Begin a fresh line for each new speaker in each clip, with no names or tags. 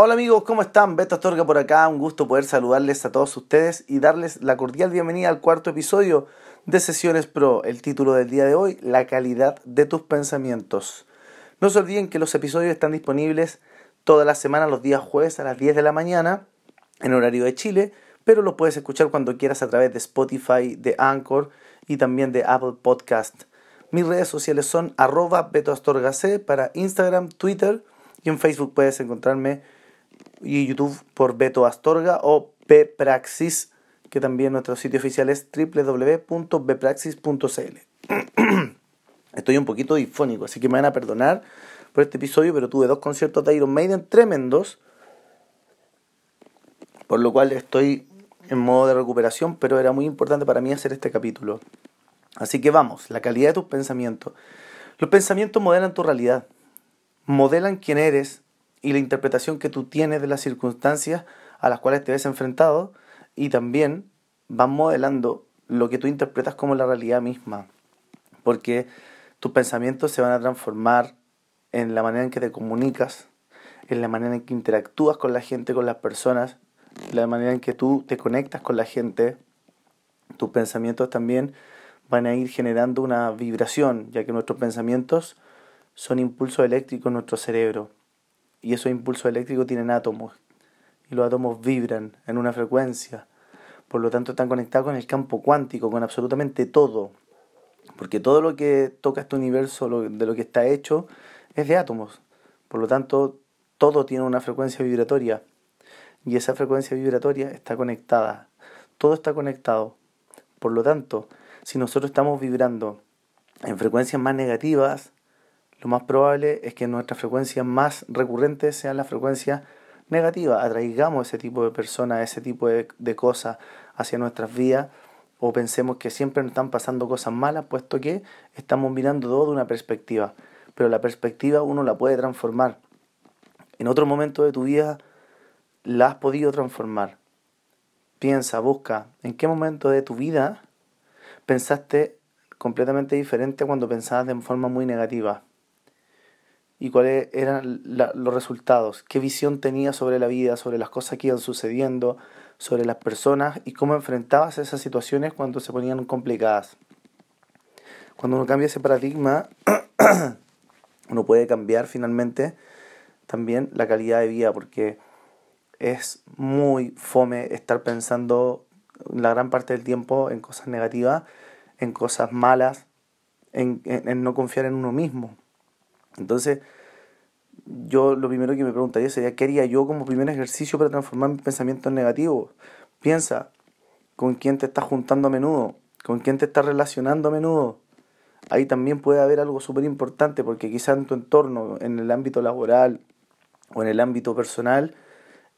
Hola amigos, ¿cómo están? Beto Astorga por acá, un gusto poder saludarles a todos ustedes y darles la cordial bienvenida al cuarto episodio de Sesiones Pro. El título del día de hoy, La calidad de tus pensamientos. No se olviden que los episodios están disponibles toda la semana, los días jueves a las 10 de la mañana, en horario de Chile, pero lo puedes escuchar cuando quieras a través de Spotify, de Anchor y también de Apple Podcast. Mis redes sociales son arroba betoastorgac para Instagram, Twitter y en Facebook puedes encontrarme y YouTube por Beto Astorga o Bpraxis, que también nuestro sitio oficial es www.bpraxis.cl. Estoy un poquito difónico, así que me van a perdonar por este episodio, pero tuve dos conciertos de Iron Maiden tremendos, por lo cual estoy en modo de recuperación, pero era muy importante para mí hacer este capítulo. Así que vamos, la calidad de tus pensamientos. Los pensamientos modelan tu realidad, modelan quién eres, y la interpretación que tú tienes de las circunstancias a las cuales te ves enfrentado y también van modelando lo que tú interpretas como la realidad misma. Porque tus pensamientos se van a transformar en la manera en que te comunicas, en la manera en que interactúas con la gente, con las personas, la manera en que tú te conectas con la gente. Tus pensamientos también van a ir generando una vibración, ya que nuestros pensamientos son impulsos eléctricos en nuestro cerebro y esos impulsos eléctricos tienen átomos y los átomos vibran en una frecuencia. Por lo tanto, están conectados con el campo cuántico, con absolutamente todo. Porque todo lo que toca este universo, de lo que está hecho, es de átomos. Por lo tanto, todo tiene una frecuencia vibratoria. Y esa frecuencia vibratoria está conectada. Todo está conectado. Por lo tanto, si nosotros estamos vibrando en frecuencias más negativas, lo más probable es que nuestras frecuencias más recurrentes sean las frecuencias negativas, atraigamos ese tipo de personas, ese tipo de, de cosas hacia nuestras vidas o pensemos que siempre nos están pasando cosas malas, puesto que estamos mirando todo de una perspectiva. Pero la perspectiva uno la puede transformar. En otro momento de tu vida la has podido transformar. Piensa, busca, ¿en qué momento de tu vida pensaste completamente diferente cuando pensabas de forma muy negativa? Y cuáles eran los resultados, qué visión tenía sobre la vida, sobre las cosas que iban sucediendo, sobre las personas y cómo enfrentabas esas situaciones cuando se ponían complicadas. Cuando uno cambia ese paradigma, uno puede cambiar finalmente también la calidad de vida, porque es muy fome estar pensando la gran parte del tiempo en cosas negativas, en cosas malas, en, en no confiar en uno mismo. Entonces, yo lo primero que me preguntaría sería, ¿qué haría yo como primer ejercicio para transformar mis pensamientos negativos? Piensa, ¿con quién te estás juntando a menudo? ¿Con quién te estás relacionando a menudo? Ahí también puede haber algo súper importante porque quizá en tu entorno, en el ámbito laboral o en el ámbito personal,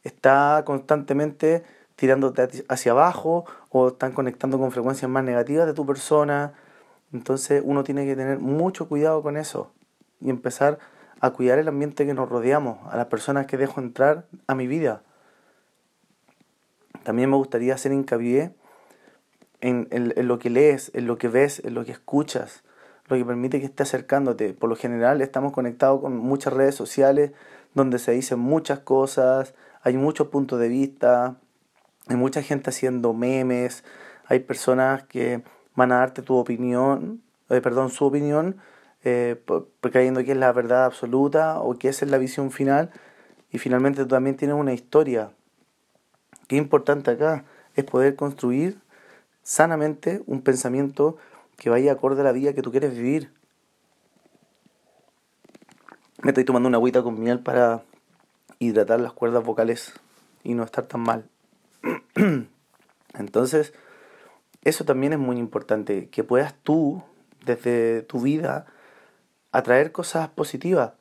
está constantemente tirándote hacia abajo o están conectando con frecuencias más negativas de tu persona. Entonces uno tiene que tener mucho cuidado con eso y empezar a cuidar el ambiente que nos rodeamos, a las personas que dejo entrar a mi vida. También me gustaría hacer hincapié en, en, lo que lees, en lo que ves, en lo que escuchas, lo que permite que esté acercándote. Por lo general estamos conectados con muchas redes sociales donde se dicen muchas cosas, hay muchos puntos de vista, hay mucha gente haciendo memes, hay personas que van a darte tu opinión, eh, perdón, su opinión, eh, creyendo que es la verdad absoluta o que esa es la visión final y finalmente tú también tienes una historia. Qué importante acá es poder construir sanamente un pensamiento que vaya acorde a la vida que tú quieres vivir. Me estoy tomando una agüita con miel para hidratar las cuerdas vocales y no estar tan mal. Entonces, eso también es muy importante, que puedas tú, desde tu vida, atraer cosas positivas.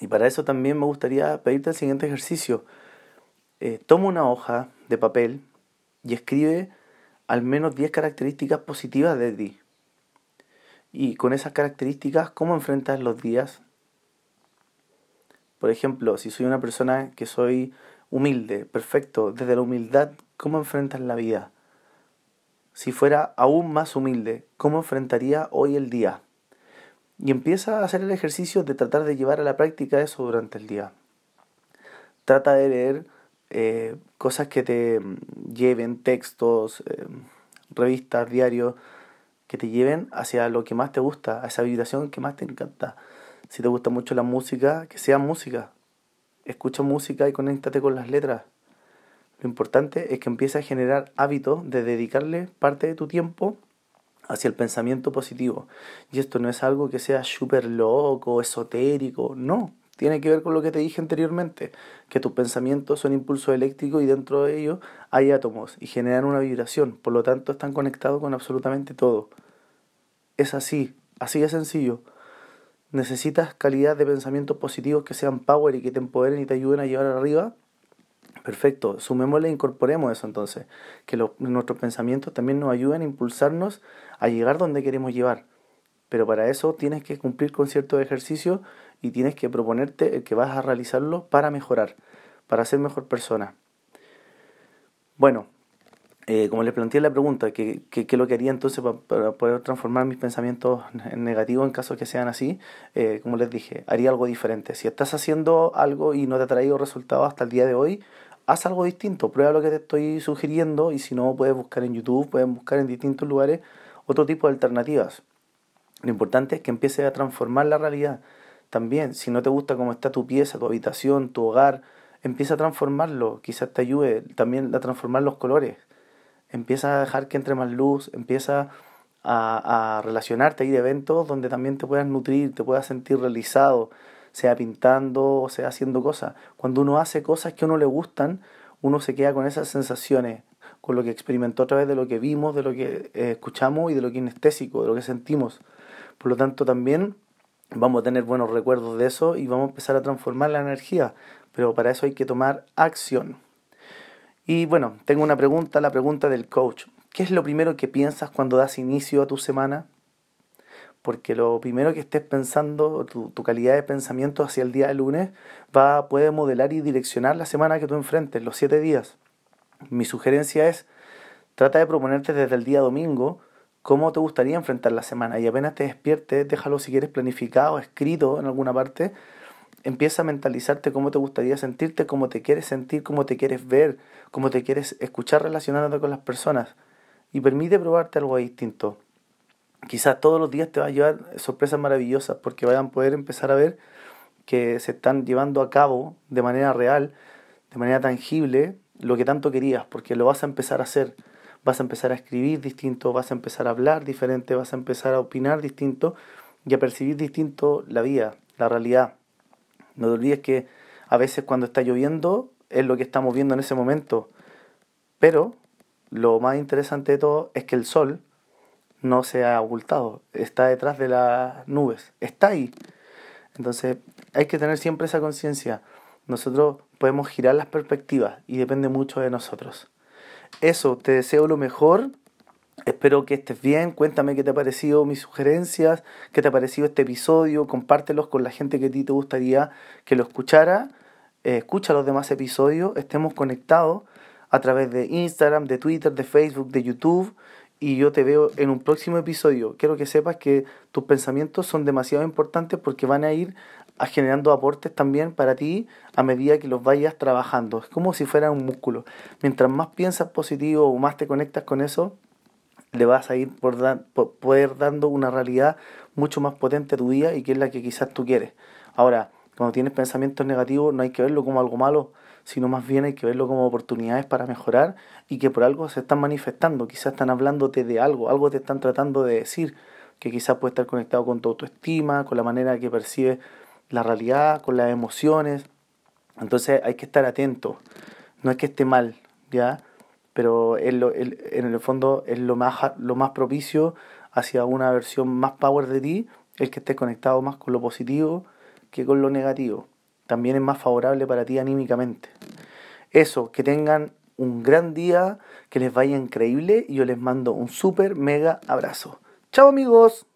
Y para eso también me gustaría pedirte el siguiente ejercicio. Eh, toma una hoja de papel y escribe al menos 10 características positivas de ti. Y con esas características, ¿cómo enfrentas los días? Por ejemplo, si soy una persona que soy humilde, perfecto, desde la humildad, ¿cómo enfrentas la vida? Si fuera aún más humilde, ¿cómo enfrentaría hoy el día? Y empieza a hacer el ejercicio de tratar de llevar a la práctica eso durante el día. trata de leer eh, cosas que te lleven, textos, eh, revistas, diarios, que te lleven hacia lo que más te gusta, a esa vibración que más te encanta. Si te gusta mucho la música, que sea música. Escucha música y conéctate con las letras. Lo importante es que empieces a generar hábitos de dedicarle parte de tu tiempo hacia el pensamiento positivo. Y esto no es algo que sea súper loco, esotérico, no. Tiene que ver con lo que te dije anteriormente, que tus pensamientos son impulsos eléctricos y dentro de ellos hay átomos y generan una vibración, por lo tanto están conectados con absolutamente todo. Es así, así de sencillo. Necesitas calidad de pensamientos positivos que sean power y que te empoderen y te ayuden a llevar arriba. Perfecto, sumémosle e incorporemos eso entonces, que nuestros pensamientos también nos ayuden a impulsarnos a llegar donde queremos llevar. Pero para eso tienes que cumplir con ciertos ejercicios y tienes que proponerte el que vas a realizarlo para mejorar, para ser mejor persona. Bueno, eh, como les planteé la pregunta, ¿qué, qué, lo que haría entonces para, poder transformar mis pensamientos en negativos en caso que sean así? Eh, como les dije, haría algo diferente. Si estás haciendo algo y no te ha traído resultados hasta el día de hoy, haz algo distinto, prueba lo que te estoy sugiriendo y si no, puedes buscar en YouTube, puedes buscar en distintos lugares otro tipo de alternativas. Lo importante es que empieces a transformar la realidad. También, si no te gusta cómo está tu pieza, tu habitación, tu hogar, empieza a transformarlo. Quizás te ayude también a transformar los colores. Empieza a dejar que entre más luz, empieza a, a relacionarte, a ir a eventos donde también te puedas nutrir, te puedas sentir realizado, sea pintando o sea haciendo cosas. Cuando uno hace cosas que a uno le gustan, uno se queda con esas sensaciones, con lo que experimentó a través de lo que vimos, de lo que eh, escuchamos y de lo que inestésico, de lo que sentimos. Por lo tanto, también vamos a tener buenos recuerdos de eso y vamos a empezar a transformar la energía, pero para eso hay que tomar acción. Y bueno, tengo una pregunta, la pregunta del coach. ¿Qué es lo primero que piensas cuando das inicio a tu semana? Porque lo primero que estés pensando, tu, tu calidad de pensamiento hacia el día de lunes, va, puede modelar y direccionar la semana que tú enfrentes, los siete días. Mi sugerencia es, trata de proponerte desde el día domingo cómo te gustaría enfrentar la semana y apenas te despiertes, déjalo si quieres planificado, escrito en alguna parte, empieza a mentalizarte cómo te gustaría sentirte, cómo te quieres sentir, cómo te quieres ver, cómo te quieres escuchar relacionándote con las personas y permite probarte algo distinto. Quizás todos los días te va a llevar sorpresas maravillosas porque vayan a poder empezar a ver que se están llevando a cabo de manera real, de manera tangible, lo que tanto querías, porque lo vas a empezar a hacer. Vas a empezar a escribir distinto, vas a empezar a hablar diferente, vas a empezar a opinar distinto y a percibir distinto la vida, la realidad. No te olvides que a veces cuando está lloviendo es lo que estamos viendo en ese momento. Pero lo más interesante de todo es que el sol no se ha ocultado, está detrás de las nubes, está ahí. Entonces hay que tener siempre esa conciencia. Nosotros podemos girar las perspectivas y depende mucho de nosotros. Eso, te deseo lo mejor. Espero que estés bien. Cuéntame qué te ha parecido mis sugerencias, qué te ha parecido este episodio. Compártelos con la gente que a ti te gustaría que lo escuchara. Eh, escucha los demás episodios. Estemos conectados a través de Instagram, de Twitter, de Facebook, de YouTube. Y yo te veo en un próximo episodio. Quiero que sepas que tus pensamientos son demasiado importantes porque van a ir generando aportes también para ti a medida que los vayas trabajando. Es como si fuera un músculo. Mientras más piensas positivo o más te conectas con eso, le vas a ir por, poder dando una realidad mucho más potente a tu día y que es la que quizás tú quieres. Ahora, cuando tienes pensamientos negativos no hay que verlo como algo malo, sino más bien hay que verlo como oportunidades para mejorar y que por algo se están manifestando, quizás están hablándote de algo, algo te están tratando de decir, que quizás puede estar conectado con tu autoestima, con la manera que percibes la realidad, con las emociones. Entonces hay que estar atento. No es que esté mal, ¿ya? Pero en, en el fondo es lo más, lo más propicio hacia una versión más power de ti, el que estés conectado más con lo positivo que con lo negativo. También es más favorable para ti anímicamente. Eso, que tengan un gran día, que les vaya increíble y yo les mando un súper mega abrazo. Chao amigos.